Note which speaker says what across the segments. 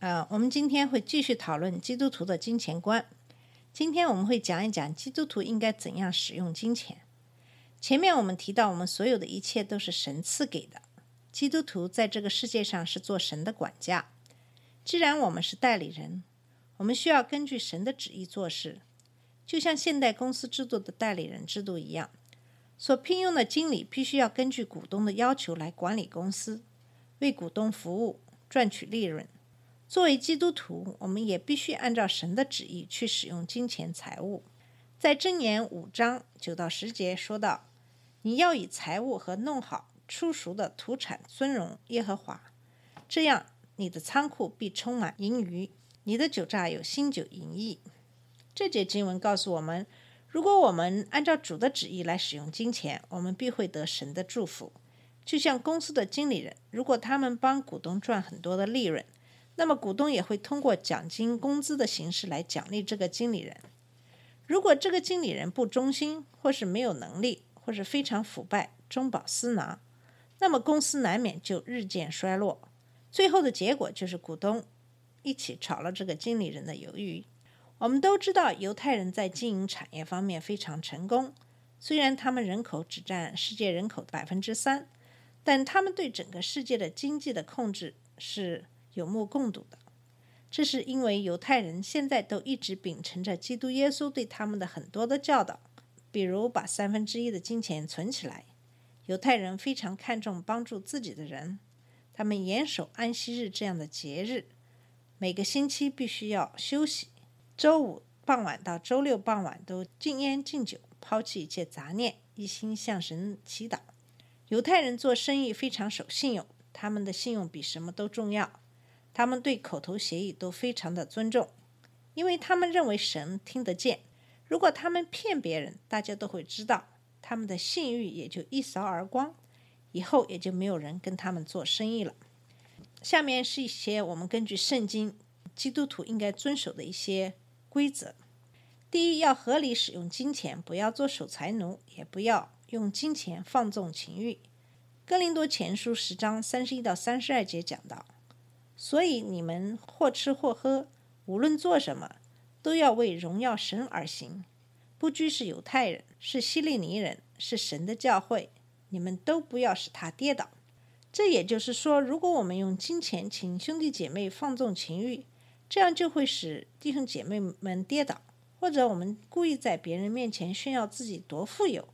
Speaker 1: 呃，我们今天会继续讨论基督徒的金钱观。今天我们会讲一讲基督徒应该怎样使用金钱。前面我们提到，我们所有的一切都是神赐给的。基督徒在这个世界上是做神的管家。既然我们是代理人，我们需要根据神的旨意做事，就像现代公司制度的代理人制度一样。所聘用的经理必须要根据股东的要求来管理公司，为股东服务，赚取利润。作为基督徒，我们也必须按照神的旨意去使用金钱财物。在箴言五章九到十节说到：“你要以财物和弄好出熟的土产尊荣耶和华，这样你的仓库必充满盈余，你的酒榨有新酒盈溢。”这节经文告诉我们，如果我们按照主的旨意来使用金钱，我们必会得神的祝福。就像公司的经理人，如果他们帮股东赚很多的利润，那么股东也会通过奖金、工资的形式来奖励这个经理人。如果这个经理人不忠心，或是没有能力，或是非常腐败、中饱私囊，那么公司难免就日渐衰落。最后的结果就是股东一起炒了这个经理人的鱿鱼。我们都知道，犹太人在经营产业方面非常成功，虽然他们人口只占世界人口的百分之三，但他们对整个世界的经济的控制是有目共睹的。这是因为犹太人现在都一直秉承着基督耶稣对他们的很多的教导，比如把三分之一的金钱存起来。犹太人非常看重帮助自己的人，他们严守安息日这样的节日，每个星期必须要休息。周五傍晚到周六傍晚都禁烟禁酒，抛弃一切杂念，一心向神祈祷。犹太人做生意非常守信用，他们的信用比什么都重要。他们对口头协议都非常的尊重，因为他们认为神听得见。如果他们骗别人，大家都会知道，他们的信誉也就一扫而光，以后也就没有人跟他们做生意了。下面是一些我们根据圣经基督徒应该遵守的一些规则。第一，要合理使用金钱，不要做守财奴，也不要用金钱放纵情欲。哥林多前书十章三十一到三十二节讲到。所以你们或吃或喝，无论做什么，都要为荣耀神而行。不拘是犹太人，是希利尼人，是神的教会，你们都不要使他跌倒。这也就是说，如果我们用金钱请兄弟姐妹放纵情欲，这样就会使弟兄姐妹们跌倒；或者我们故意在别人面前炫耀自己多富有，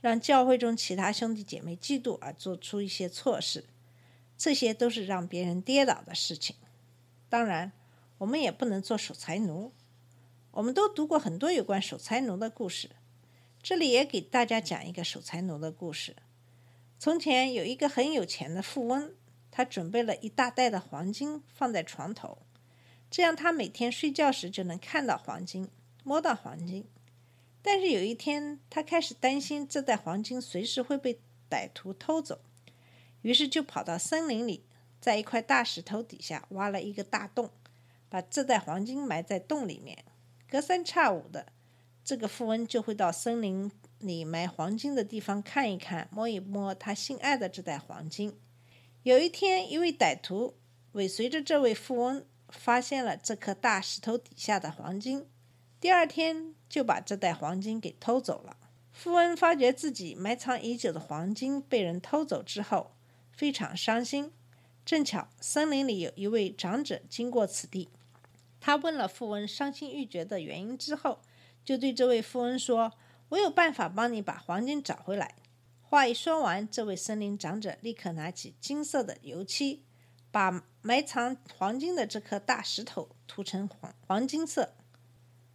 Speaker 1: 让教会中其他兄弟姐妹嫉妒而做出一些错事。这些都是让别人跌倒的事情。当然，我们也不能做守财奴。我们都读过很多有关守财奴的故事，这里也给大家讲一个守财奴的故事。从前有一个很有钱的富翁，他准备了一大袋的黄金放在床头，这样他每天睡觉时就能看到黄金，摸到黄金。但是有一天，他开始担心这袋黄金随时会被歹徒偷走。于是就跑到森林里，在一块大石头底下挖了一个大洞，把这袋黄金埋在洞里面。隔三差五的，这个富翁就会到森林里埋黄金的地方看一看、摸一摸他心爱的这袋黄金。有一天，一位歹徒尾随着这位富翁，发现了这颗大石头底下的黄金。第二天，就把这袋黄金给偷走了。富翁发觉自己埋藏已久的黄金被人偷走之后，非常伤心。正巧森林里有一位长者经过此地，他问了富翁伤心欲绝的原因之后，就对这位富翁说：“我有办法帮你把黄金找回来。”话一说完，这位森林长者立刻拿起金色的油漆，把埋藏黄金的这颗大石头涂成黄黄金色，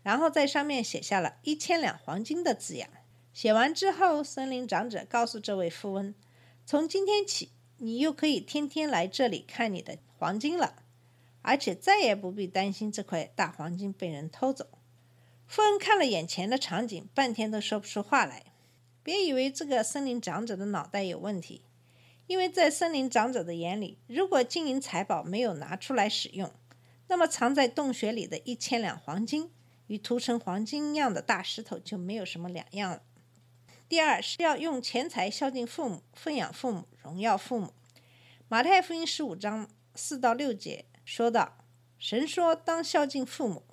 Speaker 1: 然后在上面写下了一千两黄金的字样。写完之后，森林长者告诉这位富翁：“从今天起，你又可以天天来这里看你的黄金了，而且再也不必担心这块大黄金被人偷走。富恩看了眼前的场景，半天都说不出话来。别以为这个森林长者的脑袋有问题，因为在森林长者的眼里，如果金银财宝没有拿出来使用，那么藏在洞穴里的一千两黄金与涂成黄金样的大石头就没有什么两样了。第二是要用钱财孝敬父母、奉养父母、荣耀父母。马太福音十五章四到六节说道：“神说当孝敬父母，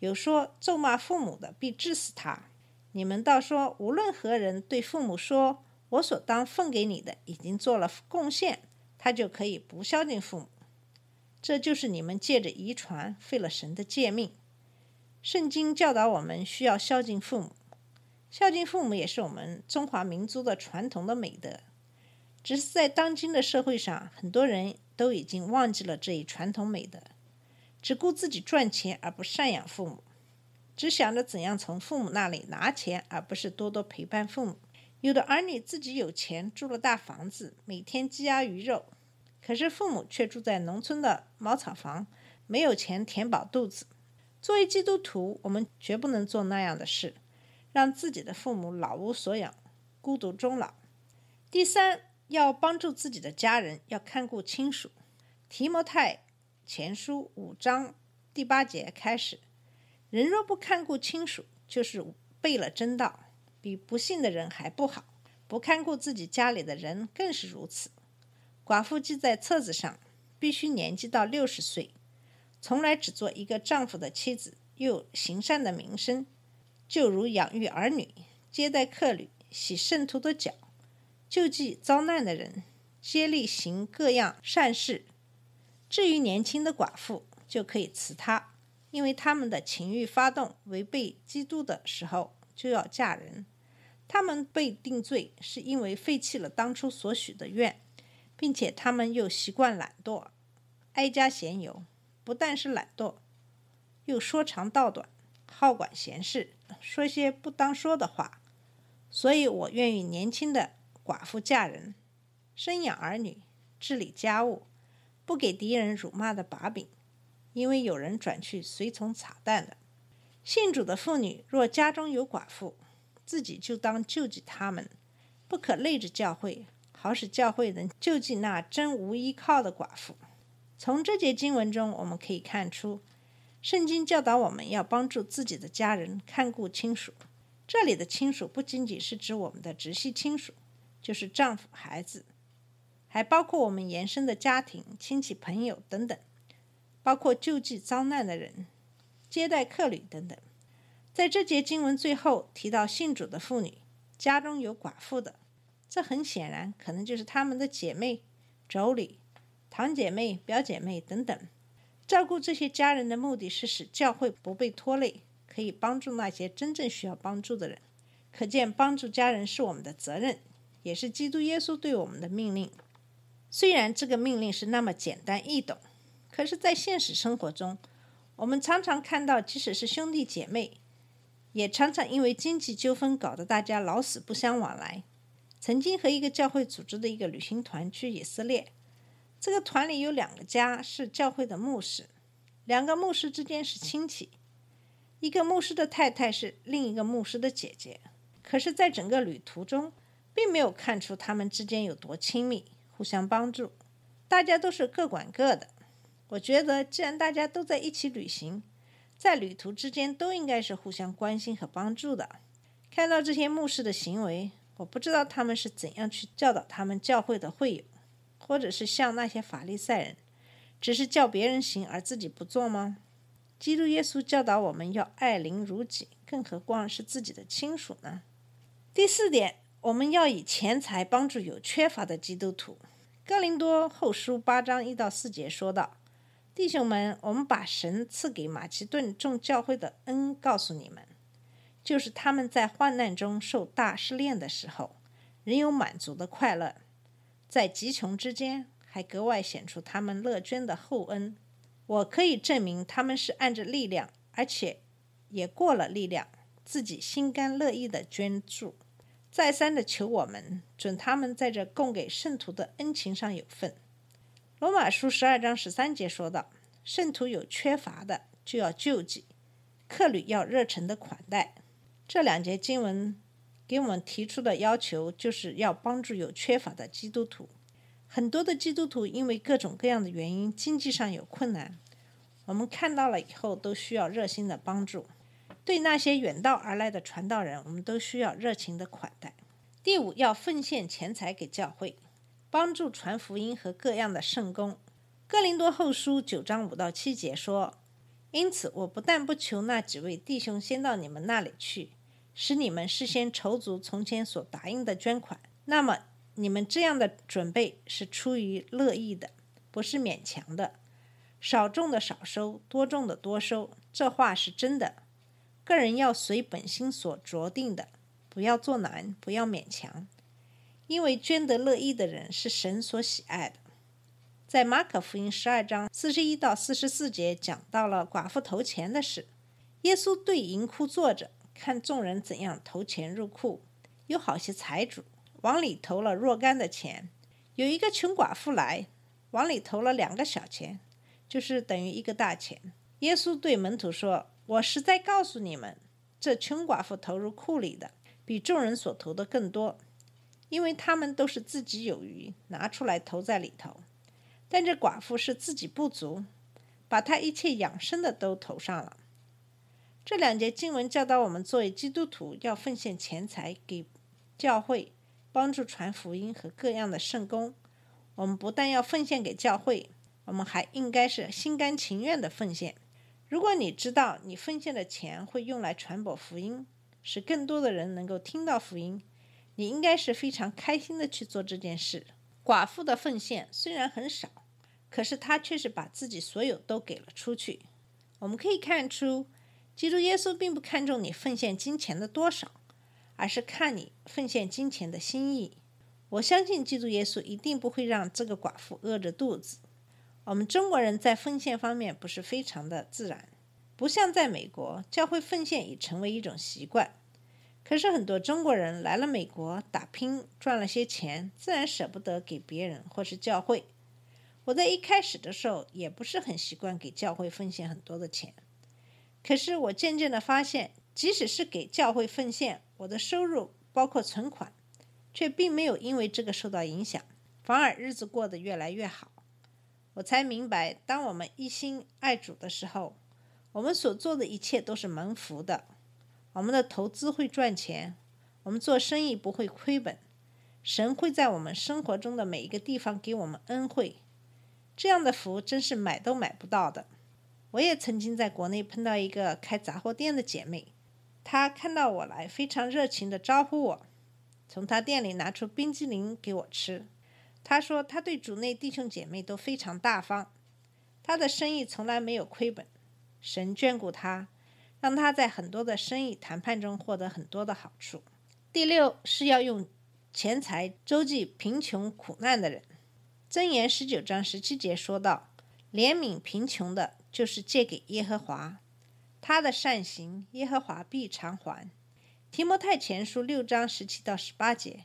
Speaker 1: 有说咒骂父母的必治死他。你们倒说，无论何人对父母说：‘我所当奉给你的已经做了贡献’，他就可以不孝敬父母。这就是你们借着遗传废了神的诫命。圣经教导我们需要孝敬父母。”孝敬父母也是我们中华民族的传统的美德，只是在当今的社会上，很多人都已经忘记了这一传统美德，只顾自己赚钱而不赡养父母，只想着怎样从父母那里拿钱，而不是多多陪伴父母。有的儿女自己有钱，住了大房子，每天鸡鸭鱼肉，可是父母却住在农村的茅草房，没有钱填饱肚子。作为基督徒，我们绝不能做那样的事。让自己的父母老无所养，孤独终老。第三，要帮助自己的家人，要看顾亲属。提摩太前书五章第八节开始：人若不看顾亲属，就是背了真道，比不信的人还不好。不看顾自己家里的人更是如此。寡妇记在册子上，必须年纪到六十岁，从来只做一个丈夫的妻子，又行善的名声。就如养育儿女、接待客旅、洗圣徒的脚、救济遭难的人、接力行各样善事。至于年轻的寡妇，就可以辞她，因为他们的情欲发动违背基督的时候，就要嫁人。他们被定罪，是因为废弃了当初所许的愿，并且他们又习惯懒惰、哀家闲游，不但是懒惰，又说长道短。好管闲事，说些不当说的话，所以我愿意年轻的寡妇嫁人，生养儿女，治理家务，不给敌人辱骂的把柄，因为有人转去随从撒旦的。信主的妇女若家中有寡妇，自己就当救济他们，不可累着教会，好使教会能救济那真无依靠的寡妇。从这节经文中，我们可以看出。圣经教导我们要帮助自己的家人看顾亲属。这里的亲属不仅仅是指我们的直系亲属，就是丈夫、孩子，还包括我们延伸的家庭、亲戚、朋友等等，包括救济遭难的人、接待客旅等等。在这节经文最后提到信主的妇女家中有寡妇的，这很显然可能就是他们的姐妹、妯娌、堂姐妹、表姐妹等等。照顾这些家人的目的是使教会不被拖累，可以帮助那些真正需要帮助的人。可见，帮助家人是我们的责任，也是基督耶稣对我们的命令。虽然这个命令是那么简单易懂，可是，在现实生活中，我们常常看到，即使是兄弟姐妹，也常常因为经济纠纷搞得大家老死不相往来。曾经和一个教会组织的一个旅行团去以色列。这个团里有两个家是教会的牧师，两个牧师之间是亲戚，一个牧师的太太是另一个牧师的姐姐。可是，在整个旅途中，并没有看出他们之间有多亲密，互相帮助。大家都是各管各的。我觉得，既然大家都在一起旅行，在旅途之间都应该是互相关心和帮助的。看到这些牧师的行为，我不知道他们是怎样去教导他们教会的会友。或者是像那些法利赛人，只是叫别人行而自己不做吗？基督耶稣教导我们要爱邻如己，更何况是自己的亲属呢？第四点，我们要以钱财帮助有缺乏的基督徒。哥林多后书八章一到四节说道：“弟兄们，我们把神赐给马其顿众教会的恩告诉你们，就是他们在患难中受大试炼的时候，仍有满足的快乐。”在极穷之间，还格外显出他们乐捐的厚恩。我可以证明他们是按着力量，而且也过了力量，自己心甘乐意的捐助，再三的求我们准他们在这供给圣徒的恩情上有份。罗马书十二章十三节说道：“圣徒有缺乏的就要救济，客旅要热诚的款待。这两节经文给我们提出的要求，就是要帮助有缺乏的基督徒。很多的基督徒因为各种各样的原因，经济上有困难，我们看到了以后都需要热心的帮助。对那些远道而来的传道人，我们都需要热情的款待。第五，要奉献钱财给教会，帮助传福音和各样的圣工。哥林多后书九章五到七节说：“因此，我不但不求那几位弟兄先到你们那里去，使你们事先筹足从前所答应的捐款。那么，你们这样的准备是出于乐意的，不是勉强的。少种的少收，多种的多收，这话是真的。个人要随本心所酌定的，不要做难，不要勉强，因为捐得乐意的人是神所喜爱的。”在马可福音十二章四十一到四十四节讲到了寡妇投钱的事。耶稣对银库坐着，看众人怎样投钱入库。有好些财主往里投了若干的钱。有一个穷寡妇来，往里投了两个小钱，就是等于一个大钱。耶稣对门徒说：“我实在告诉你们，这穷寡妇投入库里的，比众人所投的更多，因为他们都是自己有余，拿出来投在里头。”但这寡妇是自己不足，把她一切养生的都投上了。这两节经文教导我们，作为基督徒要奉献钱财给教会，帮助传福音和各样的圣功。我们不但要奉献给教会，我们还应该是心甘情愿的奉献。如果你知道你奉献的钱会用来传播福音，使更多的人能够听到福音，你应该是非常开心的去做这件事。寡妇的奉献虽然很少，可是她却是把自己所有都给了出去。我们可以看出，基督耶稣并不看重你奉献金钱的多少，而是看你奉献金钱的心意。我相信基督耶稣一定不会让这个寡妇饿着肚子。我们中国人在奉献方面不是非常的自然，不像在美国，教会奉献已成为一种习惯。可是很多中国人来了美国打拼，赚了些钱，自然舍不得给别人或是教会。我在一开始的时候也不是很习惯给教会奉献很多的钱。可是我渐渐的发现，即使是给教会奉献，我的收入包括存款，却并没有因为这个受到影响，反而日子过得越来越好。我才明白，当我们一心爱主的时候，我们所做的一切都是蒙福的。我们的投资会赚钱，我们做生意不会亏本，神会在我们生活中的每一个地方给我们恩惠，这样的福真是买都买不到的。我也曾经在国内碰到一个开杂货店的姐妹，她看到我来，非常热情的招呼我，从她店里拿出冰激凌给我吃。她说她对主内弟兄姐妹都非常大方，她的生意从来没有亏本，神眷顾她。让她在很多的生意谈判中获得很多的好处。第六是要用钱财周济贫穷苦难的人。箴言十九章十七节说道：“怜悯贫穷的，就是借给耶和华，他的善行，耶和华必偿还。”提摩太前书六章十七到十八节，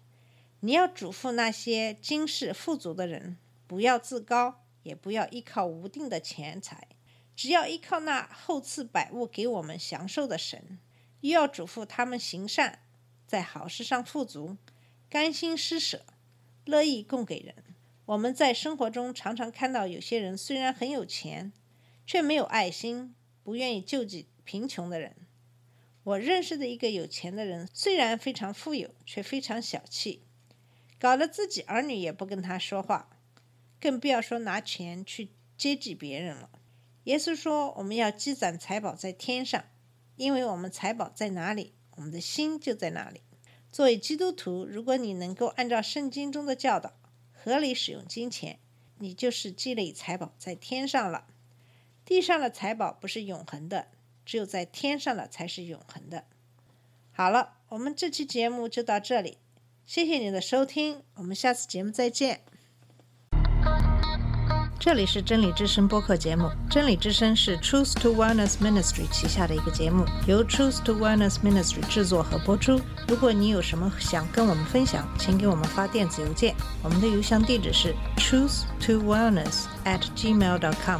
Speaker 1: 你要嘱咐那些今世富足的人，不要自高，也不要依靠无定的钱财。只要依靠那厚赐百物给我们享受的神，又要嘱咐他们行善，在好事上富足，甘心施舍，乐意供给人。我们在生活中常常看到有些人虽然很有钱，却没有爱心，不愿意救济贫穷的人。我认识的一个有钱的人，虽然非常富有，却非常小气，搞得自己儿女也不跟他说话，更不要说拿钱去接济别人了。耶稣说：“我们要积攒财宝在天上，因为我们财宝在哪里，我们的心就在哪里。”作为基督徒，如果你能够按照圣经中的教导，合理使用金钱，你就是积累财宝在天上了。地上的财宝不是永恒的，只有在天上的才是永恒的。好了，我们这期节目就到这里，谢谢你的收听，我们下次节目再见。这里是真理之声播客节目。真理之声是 Truth to Wellness Ministry 旗下的一个节目，由 Truth to Wellness Ministry 制作和播出。如果你有什么想跟我们分享，请给我们发电子邮件，我们的邮箱地址是 truth to wellness at gmail dot com。